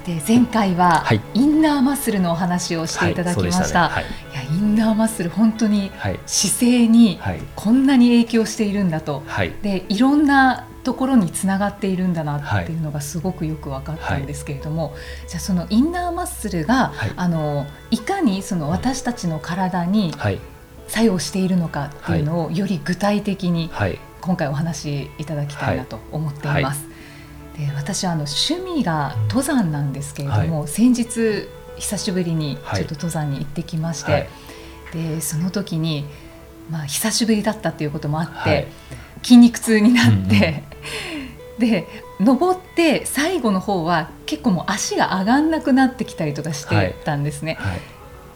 さて前回はインナーマッスルのお話をしていただきました。はい、ね。はい、いやインナーマッスル本当に姿勢にこんなに影響しているんだと、はい、でいろんなところにつながっているんだなっていうのがすごくよく分かったんですけれども、はい、じゃあそのインナーマッスルが、はい、あのいかにその私たちの体に作用しているのかっていうのをより具体的に今回お話しいただきたいなと思っています。で私あの趣味が登山なんですけれども、先日久しぶりにちょっと登山に行ってきまして、でその時にまあ久しぶりだったっていうこともあって、筋肉痛になって、うんうん、で登って最後の方は結構もう足が上がんなくなってきたりとかしてたんですね。はい。はい、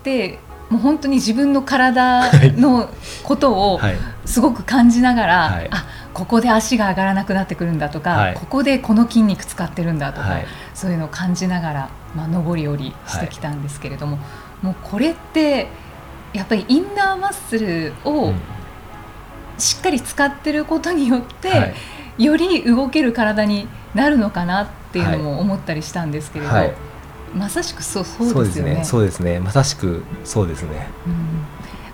でもう本当に自分の体のことをすごく感じながら、はい、あここで足が上がらなくなってくるんだとか、はい、ここでこの筋肉使ってるんだとか、はい、そういうのを感じながら、まあ、上り下りしてきたんですけれども、もうこれってやっぱりインナーマッスルをしっかり使ってることによって、はい、より動ける体になるのかなっていうのも思ったりしたんですけれど、はい、まさしくそうそうですよね。そうですね。まさしくそうですね、うん、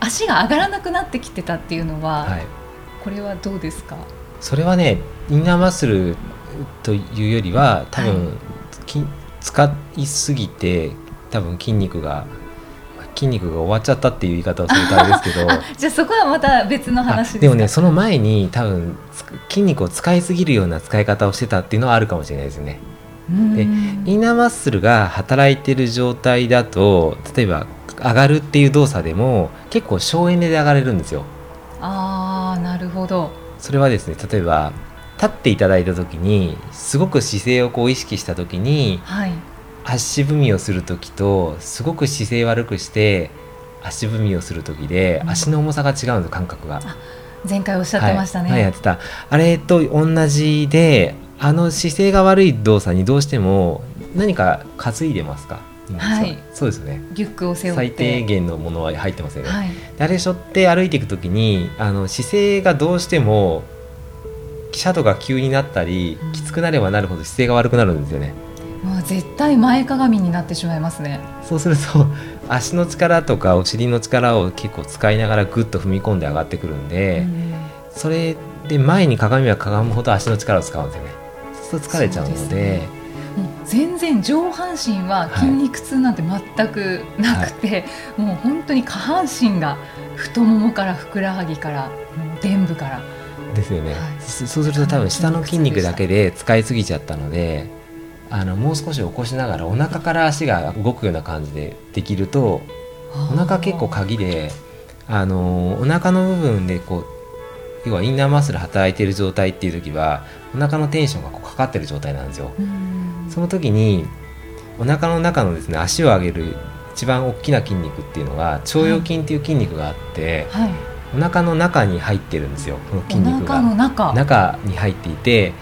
足が上がらなくなってきてたっていうのは、はい、これはどうですか？それはねインナーマッスルというよりは多分、はい、使いすぎて多分筋肉が筋肉が終わっちゃったっていう言い方をするとあれですけど。じゃあそこはまた別の話でもねその前に多分筋肉を使いすぎるような使い方をしてたっていうのはあるかもしれないですね。でインナーマッスルが働いてる状態だと例えば上がるっていう動作でも結構省エネで上がれるんですよ。なるほど。それはですね例えば立っていただいた時にすごく姿勢をこう意識した時に、はい、足踏みをする時とすごく姿勢悪くして足踏みをする時で、足の重さが違うんです感覚が。前回おっしゃってましたね。はい、やってた。あれと同じであの姿勢が悪い動作にどうしても何か担いでますか？はい、そうですね。リュックを背負最低限のものは入ってますよ。ね、はい、あれ背負って歩いていく時にあの姿勢がどうしても斜度が急になったり、うん、きつくなればなるほど姿勢が悪くなるんですよね、まあ、絶対前かがみになってしまいますね。そうすると 足の力とかお尻の力を結構使いながらぐっと踏み込んで上がってくるんで、うん、それで前に鏡はかがむほど足の力を使うんですよね。そうすると疲れちゃうので全然上半身は筋肉痛なんて全くなくて、はい、もう本当に下半身が太ももからふくらはぎから臀部から。ですよね、はい、そうすると多分下の筋肉だけで使いすぎちゃったのであのもう少し起こしながらお腹から足が動くような感じでできるとお腹結構鍵であのお腹の部分でこう要はインナーマッスル働いている状態っていう時はお腹のテンションがこうかかってる状態なんですよ。その時にお腹の中のですね足を上げる一番大きな筋肉っていうのが腸腰筋っていう筋肉があって、はい、お腹の中に入ってるんですよこの筋肉が。中。中に入っていて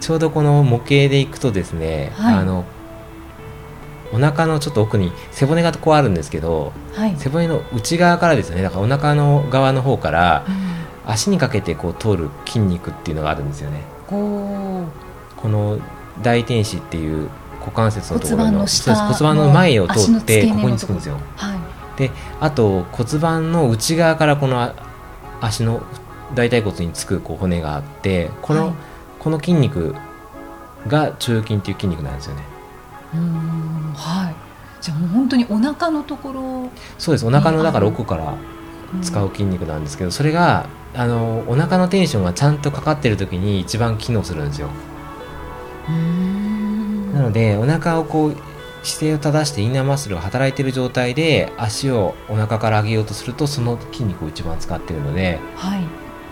ちょうどこの模型でいくとですね、はい、あのお腹のちょっと奥に背骨がこうあるんですけど、はい、背骨の内側からですねだからお腹の側の方から、うん、足にかけてこう通る筋肉っていうのがあるんですよね。この大天使っていう股関節のところの骨盤の前を通ってここにつくんですよ。はい、であと骨盤の内側からこの足の大腿骨につくこう骨があってこの、はい、この筋肉が腸腰筋っていう筋肉なんですよね。うんはい。じゃあもう本当にお腹のところ。そうです。お腹のだから奥から使う筋肉なんですけど、それがあのお腹のテンションがちゃんとかかってる時に一番機能するんですよ。なのでお腹をこう姿勢を正してインナーマッスルが働いている状態で足をお腹から上げようとするとその筋肉を一番使っているので、はい、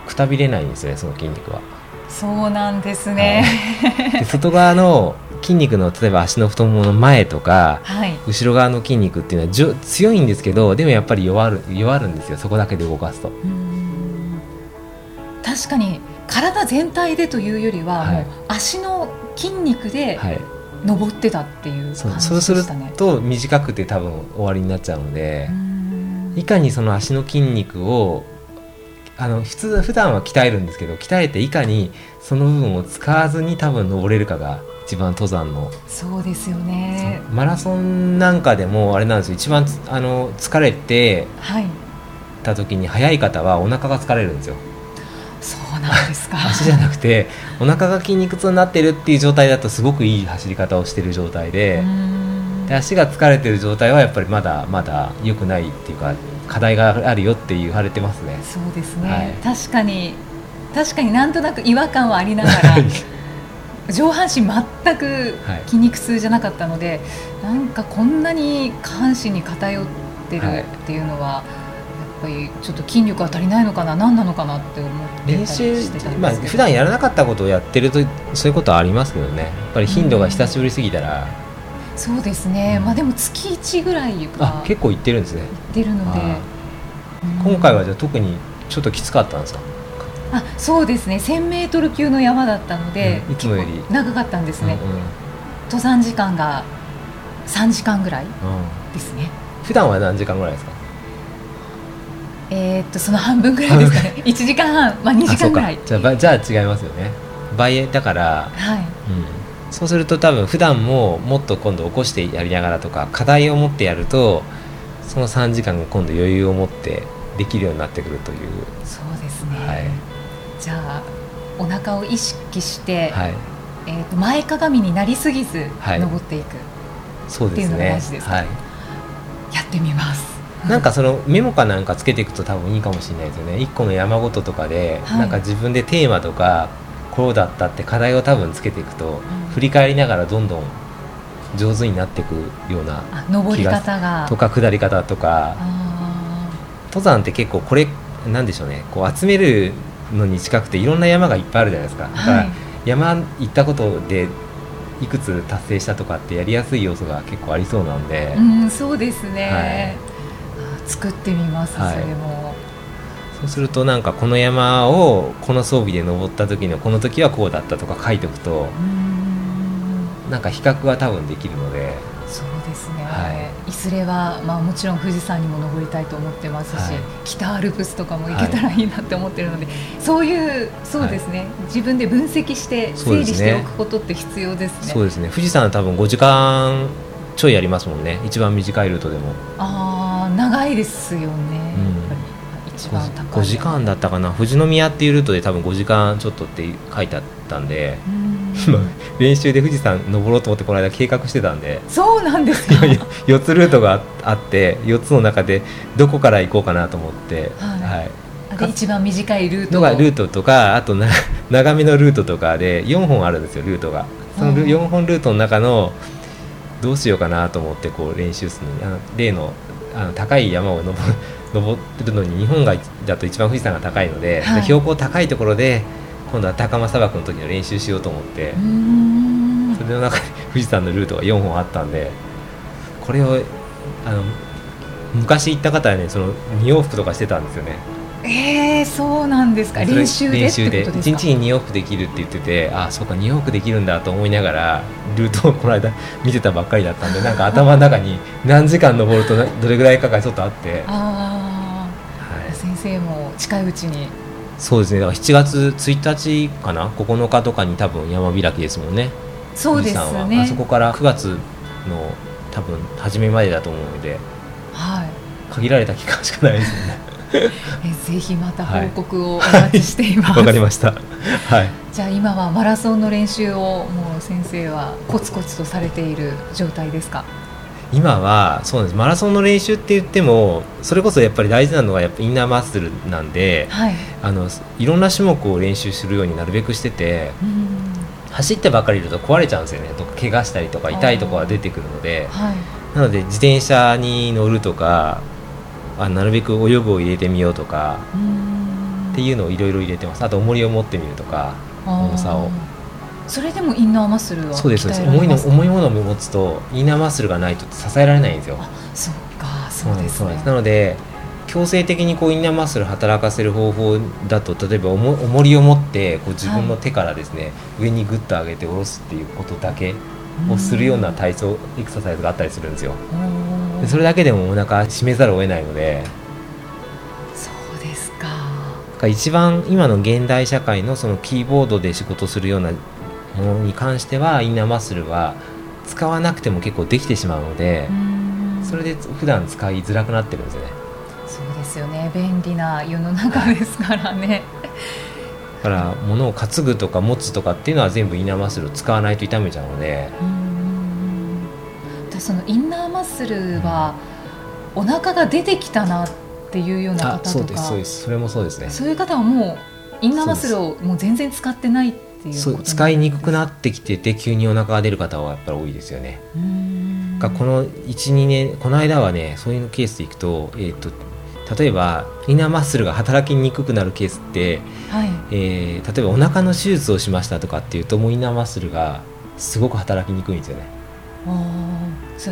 くたびれないんですねその筋肉は。そうなんですね、はい、で外側の筋肉の例えば足の太ももの前とか、はい、後ろ側の筋肉っていうのはじょ強いんですけどでもやっぱり弱る弱るんですよそこだけで動かすと。確かに体全体でというよりは、はい、足の筋肉で、登ってたっていう感じでしたね、そうすると短くて多分終わりになっちゃうのでいかにその足の筋肉をあの普通普段は鍛えるんですけど鍛えていかにその部分を使わずに多分登れるかが一番登山の。そうですよね。マラソンなんかでもあれなんですよ。一番あの疲れてた時に速い方はお腹が疲れるんですよ。そうなんか？足じゃなくてお腹が筋肉痛になってるっていう状態だとすごくいい走り方をしてる状態でで足が疲れてる状態はやっぱりまだまだ良くないっていうか課題があるよって言われてますね。そうですね、はい、確かに確かになんとなく違和感はありながら上半身全く筋肉痛じゃなかったので、はい、なんかこんなに下半身に偏ってるっていうのは、はいぱりちょっと筋力が足りないのかな何なのかなって思って練習まあ普段やらなかったことをやってるとそういうことはありますけどね。やっぱり頻度が久しぶりすぎたら、うん、そうですね、まあでも月1ぐらいあ結構行ってるんですね。行ってるので、今回はじゃあ特にちょっときつかったんですか？あそうですね。1000メートル級の山だったので、うん、いつもより。長かったんですね、うんうん、登山時間が3時間ぐらいですね、うん、普段は何時間ぐらいですか？えー、っとその半分ぐらいですかね。1時間半、まあ、2時間ぐらい。じゃあじゃあ違いますよね。倍だから、はい。うん、そうすると多分普段ももっと今度起こしてやりながらとか課題を持ってやるとその3時間が今度余裕を持ってできるようになってくるという。そうですね、はい、じゃあお腹を意識して、はい。えー、と前かがみになりすぎず登っていく、はい、っていうのが大事ですか、はい、やってみます なんかそのメモかなんかつけていくと多分いいかもしれないですよね。一個の山ごととかで、はい、なんか自分でテーマとかこうだったって課題を多分つけていくと、うん、振り返りながらどんどん上手になっていくような登り方が。とか下り方とか。登山って結構これなんでしょうね。こう集めるのに近くていろんな山がいっぱいあるじゃないですか。だから山行ったことでいくつ達成したとかってやりやすい要素が結構ありそうなんで、うん、そうですね、はい作ってみます、はい、それも。そうするとなんかこの山をこの装備で登った時のこの時はこうだったとか書いておくとなんか比較は多分できるので。そうですね、はい、いずれは、まあ、もちろん富士山にも登りたいと思ってますし、はい、北アルプスとかも行けたらいいなって思ってるので、はい、そういうそうですね、自分で分析して整理しておくことって必要ですね。そうですね。富士山は多分5時間ちょいありますもんね。一番短いルートでも。あ長いですよね、うん、一番高い 5, 時間だったかな。富士宮っていうルートで多分5時間ちょっとって書いてあったんで、練習で富士山登ろうと思ってこの間計画してたんで。そうなんですか4つルートがあって4つの中でどこから行こうかなと思って、はい、はい。で一番短いルートがルートとかあとな 長めのルートとかで4本あるんですよルートが。その4本ルートの中のどうしようかなと思ってこう練習するのに例のあの高い山を登 登ってるのに日本がだと一番富士山が高いので、はい、標高高いところで今度は高間砂漠の時の練習しようと思ってそれの中に富士山のルートが4本あったんでこれをあの昔行った方はねその2往復とかしてたんですよねえー、そうなんですか。練習で練習で。1日に2往復できるって言っててあそうか2往復できるんだと思いながらルートをこの間 見てたばっかりだったんでなんか頭の中に何時間登ると どれぐらいかがちょっとあって。あ、はい、先生も近いうちに。そうですね。だから7月1日かな？9日とかに多分山開きですもんね。そうですね。あそこから9月の多分初めまでだと思うので、はい、限られた期間しかないですよね。えぜひまた報告をお待ちしています。わ、はい、かりました。はい。じゃあ今はマラソンの練習をもう先生はコツコツとされている状態ですか？今はそうですマラソンの練習って言ってもそれこそやっぱり大事なのはやっぱインナーマッスルなんで、はい、あのいろんな種目を練習するようになるべくしてて。走ってばかりいると壊れちゃうんですよねとか怪我したりとか痛いところが出てくるので、はい、なので自転車に乗るとかあなるべく泳ぐを入れてみようとかっていうのをいろいろ入れてます。あと重りを持ってみるとか重さを。それでもインナーマッスルはそうです重いの重いものを持つとインナーマッスルがないと支えられないんですよ。そうかそうです、ね、なので強制的にこうインナーマッスル働かせる方法だと例えば重りを持ってこう自分の手からですね、はい、上にグッと上げて下ろすっていうことだけをするような体操エクササイズがあったりするんですよ。でそれだけでもお腹締めざるを得ないので。そうですか。一番今の現代社会のそのキーボードで仕事するようなものに関してはインナーマッスルは使わなくても結構できてしまうのでそれで普段使いづらくなってるんですよね。ですよね。便利な世の中ですからね。だから物を担ぐとか持つとかっていうのは全部インナーマッスルを使わないと痛めちゃうのでそのインナーマッスルはお腹が出てきたなっていうような方とか。そうですそうです。それもそうですね。そういう方はもうインナーマッスルをもう全然使ってないっていうそう使いにくくなってきてて急にお腹が出る方はやっぱり多いですよね。この12年この間はねそういうケースでいくと,、えーと例えばインナーマッスルが働きにくくなるケースって、はい。えー、例えばお腹の手術をしましたとかっていうともうインナーマッスルがすごく働きにくいんですよね。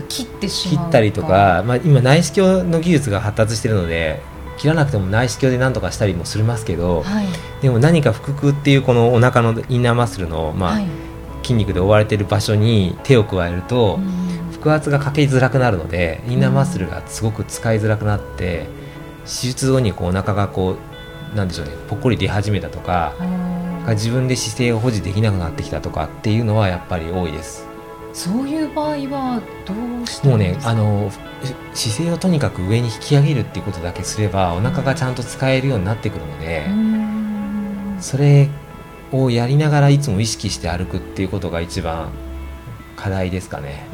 切ってし切ったりとか、まあ、今内視鏡の技術が発達してるので切らなくても内視鏡で何とかしたりもしますけど、はい、でも何か腹腔っていうこのお腹のインナーマッスルの、まあ、はい、筋肉で覆われている場所に手を加えると、腹圧がかけづらくなるのでインナーマッスルがすごく使いづらくなって。手術後にこうお腹がこうなんでしょうねぽっこり出始めたとか自分で姿勢を保持できなくなってきたとかっていうのはやっぱり多いですそういう場合はどうしてもうねあの姿勢をとにかく上に引き上げるっていうことだけすればお腹がちゃんと使えるようになってくるのでそれをやりながらいつも意識して歩くっていうことが一番課題ですかね。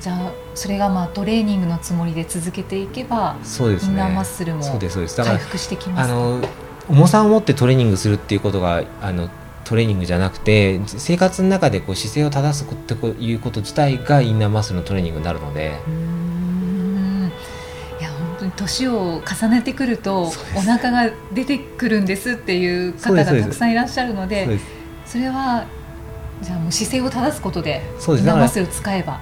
じゃあそれがまあトレーニングのつもりで続けていけばそうです、ね、インナーマッスルも回復してきます、あの重さを持ってトレーニングするっていうことがあのトレーニングじゃなくて生活の中でこう姿勢を正すっていうこと自体がインナーマッスルのトレーニングになるので。いや本当に年を重ねてくるとお腹が出てくるんですっていう方がたくさんいらっしゃるのでそれはじゃあもう姿勢を正すことでインナーマッスルを使えば。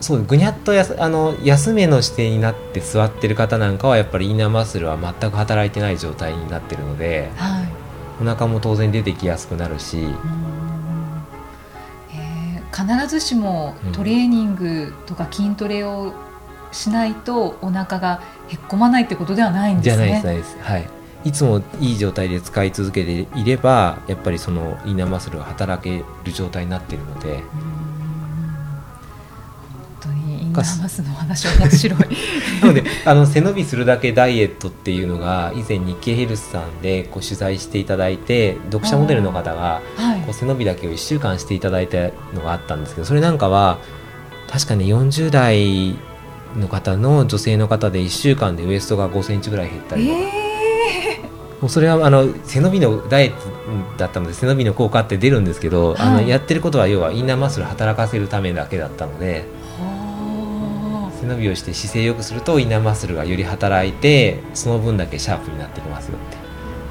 そうぐにゃっとやあの休めの姿勢になって座ってる方なんかはやっぱりインナーマッスルは全く働いてない状態になってるので、はい、お腹も当然出てきやすくなるし、えー、必ずしもトレーニングとか筋トレをしないとお腹がへっこまないってことではないんですね。じゃないですはいいつもいい状態で使い続けていればやっぱりそのインナーマッスルが働ける状態になっているので。ナーマスの話面白い。なのであの背伸びするだけダイエットっていうのが以前日経ヘルスさんでこう取材していただいて読者モデルの方がこう背伸びだけを1週間していただいたのがあったんですけどそれなんかは確かに40代の方の女性の方で1週間でウエストが5センチぐらい減ったりとか。えー。もうそれはあの背伸びのダイエットだったので背伸びの効果って出るんですけど、はい、あのやってることは要はインナーマッスル働かせるためだけだったので背伸びをして姿勢よくするとインナーマッスルがより働いてその分だけシャープになってきますよって。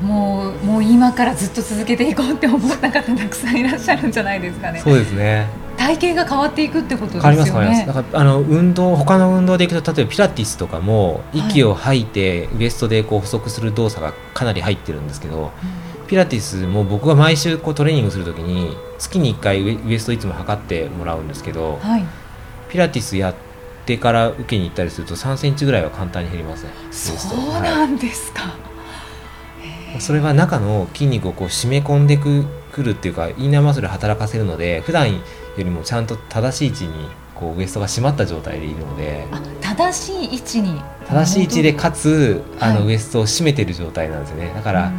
もうもう今からずっと続けていこうって思った方たくさんいらっしゃるんじゃないですかね。そうですね。体型が変わっていくってことですよね。変わります変わります。だからあの運動他の運動でいくと例えばピラティスとかも息を吐いて、ウエストでこう補足する動作がかなり入ってるんですけど、うんピラティスも僕は毎週こうトレーニングするときに月に1回ウエストいつも測ってもらうんですけど、はい、ピラティスやってから受けに行ったりすると3センチぐらいは簡単に減りますね。そうなんですか、はい、それは中の筋肉をこう締め込んでくくるっていうかインナーマッスル働かせるので普段よりもちゃんと正しい位置にこうウエストが締まった状態でいるので。正しい位置に。正しい位置でかつあのウエストを締めてる状態なんですよね、だから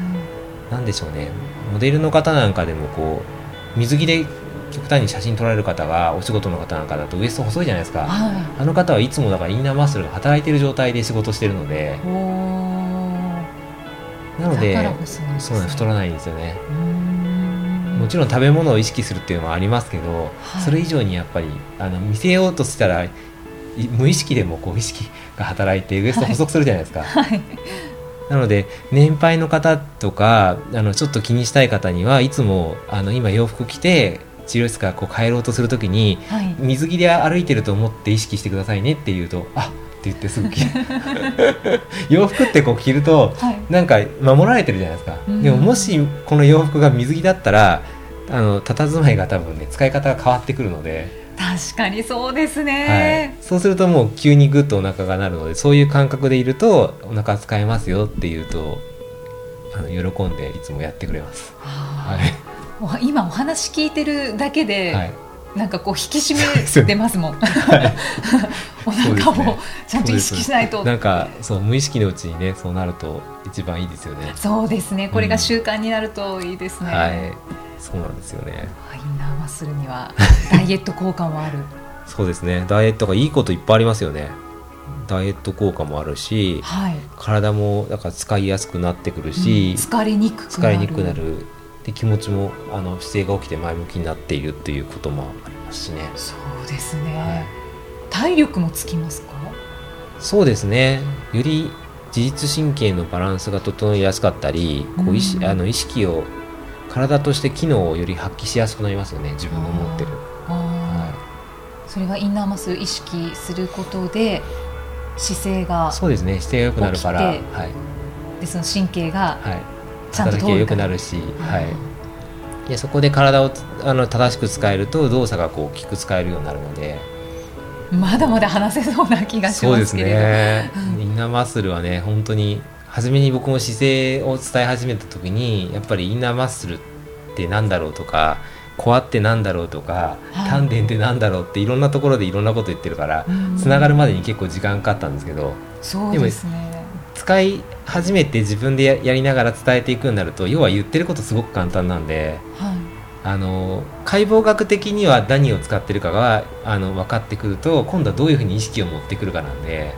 なんでしょうね。モデルの方なんかでもこう水着で極端に写真撮られる方がお仕事の方なんかだとウエスト細いじゃないですか、はい、あの方はいつもだからインナーマッスルが働いている状態で仕事してるので。なのでそう太らないんですよね。もちろん食べ物を意識するっていうのはありますけど、はい、それ以上にやっぱりあの見せようとしたら無意識でもこう意識が働いてウエスト細くするじゃないですか、はい、なので年配の方とかあのちょっと気にしたい方にはいつもあの今洋服着て治療室からこう帰ろうとするときに、はい、水着で歩いてると思って意識してくださいねって言うとあって言ってすぐ着る。洋服ってこう着ると、はい、なんか守られてるじゃないですか、うん、でももしこの洋服が水着だったらあの佇まいが多分ね使い方が変わってくるので。確かにそうですね、はい、そうするともう急にグッとお腹がなるのでそういう感覚でいるとお腹使えますよっていうとあの喜んでいつもやってくれます。はい、今お話聞いてるだけで、はい、なんかこう引き締めてますもん。はい、お腹もちゃんと意識しないと。なんかそう無意識のうちにねそうなると一番いいですよね。そうですね。これが習慣になるといいですね。うん、はい。そうなんですよね。インナーマッスルには ダイエット効果もある。そうですね。ダイエットがいいこといっぱいありますよね。ダイエット効果もあるし、はい、体もだから使いやすくなってくるし、うん、疲れにくくなる疲れにくくなるで気持ちもあの姿勢が起きて前向きになっているっていうこともありますしね。そうですね、はい、体力もつきますか？そうですね。より自律神経のバランスが整いやすかったり、こう意識あの意識を体として機能をより発揮しやすくなりますよね自分の持ってる、はい、それはインナーマッスル意識することで姿勢がそうですね。姿勢が良くなるから、はい、でその神経がちゃんと働きが良くなるし、はい、でそこで体をあの正しく使えると動作がこう効く使えるようになるので。まだまだ話せそうな気がしますけれど。そうですね、インナーマッスルはね本当に初めに僕も姿勢を伝え始めた時にやっぱりインナーマッスルってなんだろうとかコアってなんだろうとか、はい、丹田ってなんだろうっていろんなところでいろんなこと言ってるからつながるまでに結構時間かかったんですけど。そうですね使い始めて自分でやりながら伝えていくようになると要は言ってることすごく簡単なんで、はい、あの解剖学的には何を使ってるかがあの分かってくると今度はどういうふうに意識を持ってくるかなんで。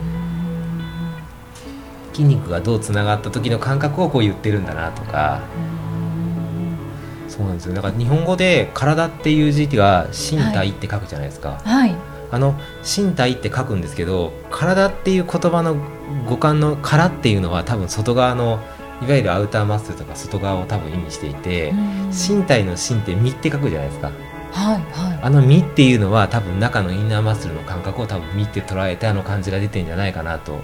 筋肉がどうつながった時の感覚をこう言ってるんだなとか、そうなんですよ。だから日本語で「体」っていう字が「身体」って書くじゃないですか、はい、あの「身体」って書くんですけど「体」っていう言葉の語感の「から」っていうのは多分外側のいわゆるアウターマッスルとか外側を多分意味していて身体の「身」って「身」って書くじゃないですか。はいはい、あの「身」っていうのは多分中のインナーマッスルの感覚を多分「身」って捉えてあの感じが出てんじゃないかなと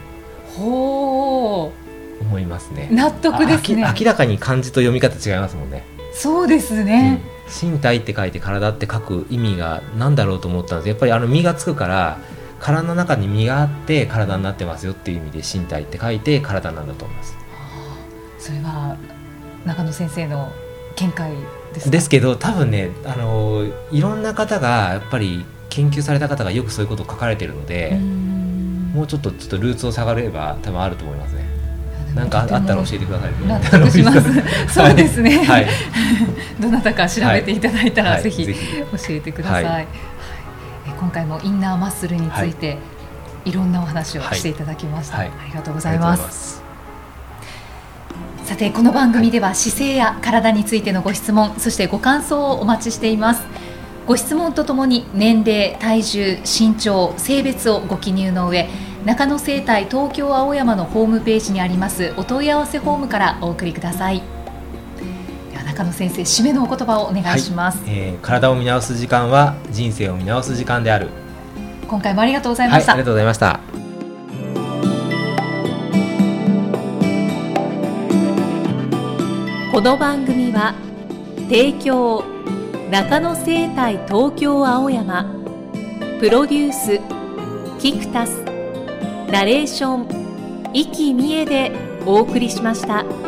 ほう。思いますね。納得ですね。明らかに漢字と読み方違いますもんね。そうですね、うん、身体って書いて体って書く意味が何だろうと思ったんですやっぱりあの身がつくから体の中に身があって体になってますよっていう意味で身体って書いて体なんだと思います。それは中野先生の見解ですですけど多分ねあのいろんな方がやっぱり研究された方がよくそういうことを書かれてるのでもうちょっとちょっとルーツを探れば多分あると思いますね。なんかあったら教えてください、納得します。そうですね。はい。どなたか調べていただいたら、ぜひ教えてください。はい、今回もインナーマッスルについて、い、ろんなお話をしていただきました。ありがとうございます。さてこの番組では姿勢や体についてのご質問そしてご感想をお待ちしています。ご質問とともに年齢体重身長性別をご記入の上中野生態東京青山のホームページにありますお問い合わせフォームからお送りくださいでは中野先生締めのお言葉をお願いします、はい、えー、体を見直す時間は人生を見直す時間である。今回もありがとうございました、はい、ありがとうございました。この番組は提供中野生態東京青山プロデュースキクタスナレーション生きみえでお送りしました。